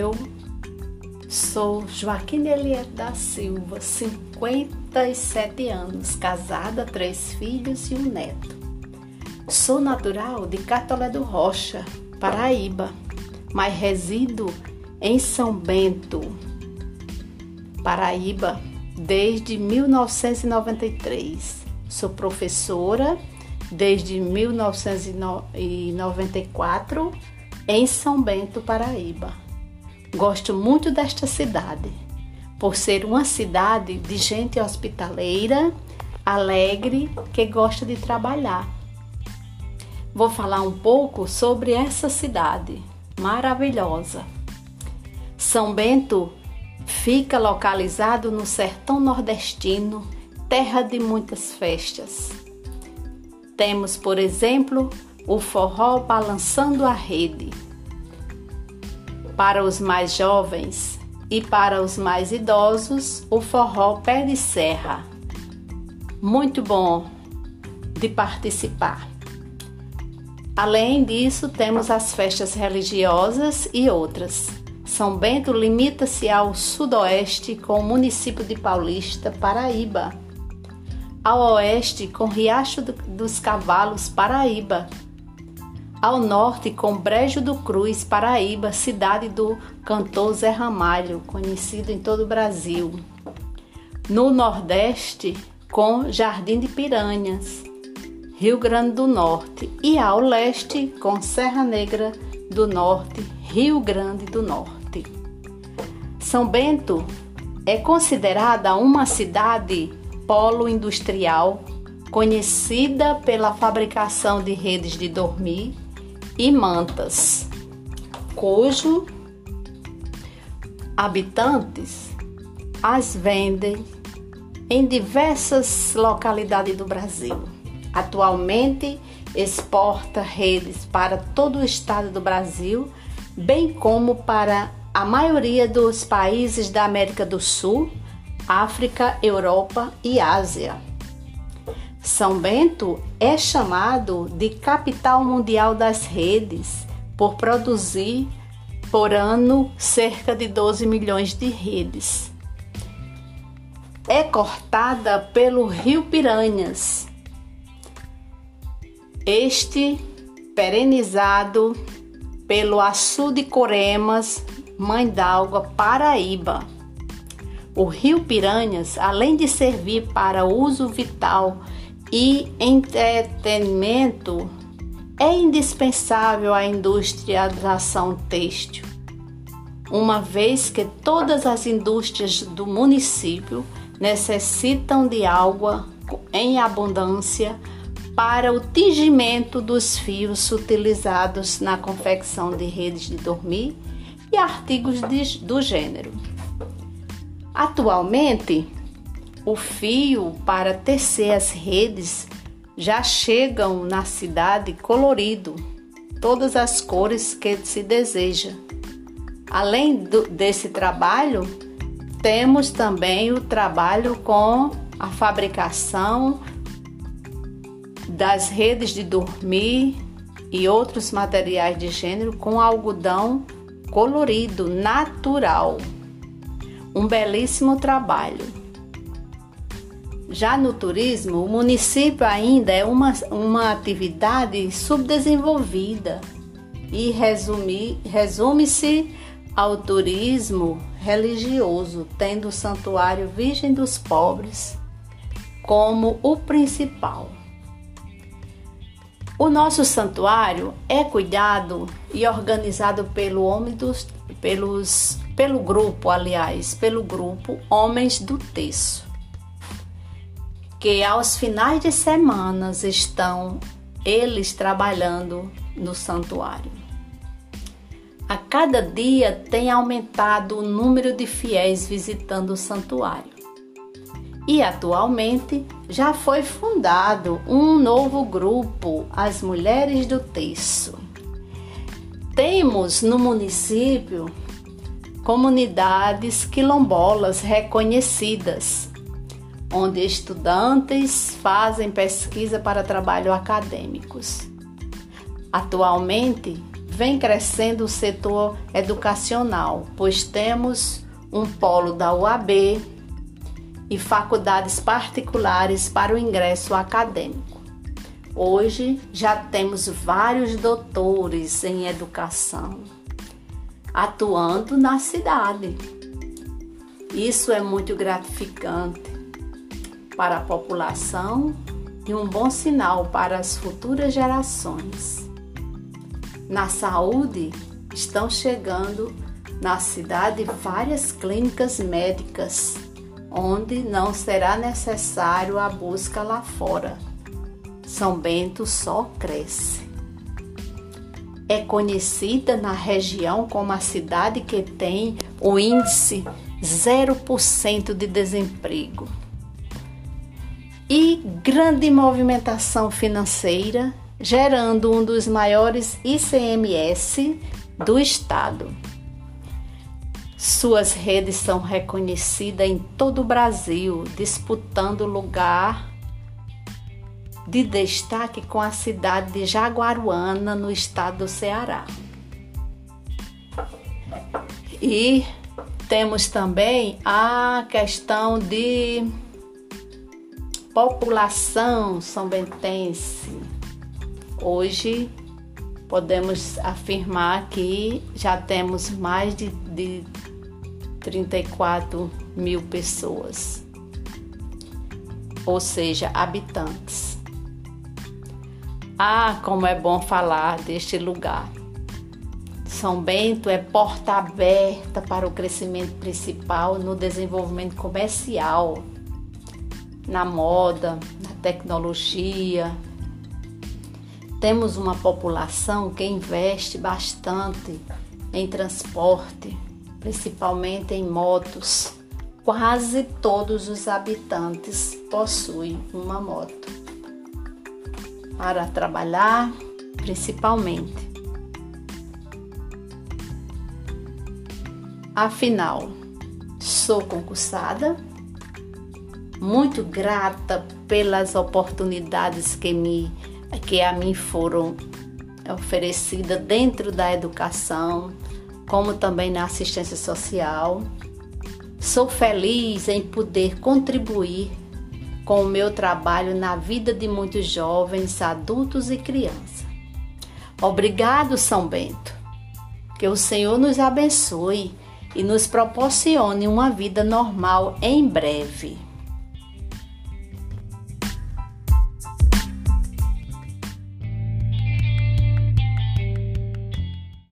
Eu sou Joaquim Eliette da Silva, 57 anos, casada, três filhos e um neto. Sou natural de Catolé do Rocha, Paraíba, mas resido em São Bento, Paraíba, desde 1993. Sou professora desde 1994 em São Bento, Paraíba. Gosto muito desta cidade, por ser uma cidade de gente hospitaleira, alegre, que gosta de trabalhar. Vou falar um pouco sobre essa cidade maravilhosa. São Bento fica localizado no sertão nordestino, terra de muitas festas. Temos, por exemplo, o forró balançando a rede. Para os mais jovens e para os mais idosos, o forró pé de serra. Muito bom de participar. Além disso, temos as festas religiosas e outras. São Bento limita-se ao sudoeste com o município de Paulista, Paraíba. Ao oeste com Riacho dos Cavalos, Paraíba ao norte com Brejo do Cruz, Paraíba, cidade do cantor Zé Ramalho, conhecido em todo o Brasil. No nordeste com Jardim de Piranhas, Rio Grande do Norte, e ao leste com Serra Negra do Norte, Rio Grande do Norte. São Bento é considerada uma cidade polo industrial, conhecida pela fabricação de redes de dormir e mantas, cujo habitantes as vendem em diversas localidades do Brasil. Atualmente exporta redes para todo o estado do Brasil, bem como para a maioria dos países da América do Sul, África, Europa e Ásia. São Bento é chamado de capital mundial das redes por produzir por ano cerca de 12 milhões de redes. É cortada pelo Rio Piranhas. Este perenizado pelo açude Coremas, Mãe d'Água, Paraíba. O Rio Piranhas, além de servir para uso vital e entretenimento é indispensável à industrialização têxtil, uma vez que todas as indústrias do município necessitam de água em abundância para o tingimento dos fios utilizados na confecção de redes de dormir e artigos de, do gênero. Atualmente, o fio para tecer as redes já chegam na cidade colorido, todas as cores que se deseja. Além do, desse trabalho, temos também o trabalho com a fabricação das redes de dormir e outros materiais de gênero com algodão colorido natural. Um belíssimo trabalho. Já no turismo, o município ainda é uma, uma atividade subdesenvolvida e resume-se ao turismo religioso, tendo o Santuário Virgem dos Pobres como o principal. O nosso santuário é cuidado e organizado pelo homem dos, pelos, pelo grupo, aliás, pelo grupo Homens do Terço que aos finais de semanas estão eles trabalhando no santuário. A cada dia tem aumentado o número de fiéis visitando o santuário. E atualmente já foi fundado um novo grupo, as Mulheres do Terço. Temos no município comunidades quilombolas reconhecidas onde estudantes fazem pesquisa para trabalho acadêmicos. Atualmente, vem crescendo o setor educacional, pois temos um polo da UAB e faculdades particulares para o ingresso acadêmico. Hoje já temos vários doutores em educação atuando na cidade. Isso é muito gratificante para a população e um bom sinal para as futuras gerações. Na saúde, estão chegando na cidade várias clínicas médicas, onde não será necessário a busca lá fora. São Bento só cresce. É conhecida na região como a cidade que tem o índice 0% de desemprego e grande movimentação financeira, gerando um dos maiores ICMS do estado. Suas redes são reconhecidas em todo o Brasil, disputando lugar de destaque com a cidade de Jaguaruana, no estado do Ceará. E temos também a questão de população são bentense. Hoje podemos afirmar que já temos mais de, de 34 mil pessoas, ou seja, habitantes. Ah, como é bom falar deste lugar. São Bento é porta aberta para o crescimento principal no desenvolvimento comercial, na moda, na tecnologia. Temos uma população que investe bastante em transporte, principalmente em motos. Quase todos os habitantes possuem uma moto para trabalhar, principalmente. Afinal, sou concursada, muito grata pelas oportunidades que me que a mim foram oferecidas dentro da educação, como também na assistência social. Sou feliz em poder contribuir com o meu trabalho na vida de muitos jovens, adultos e crianças. Obrigado, São Bento. Que o Senhor nos abençoe e nos proporcione uma vida normal em breve.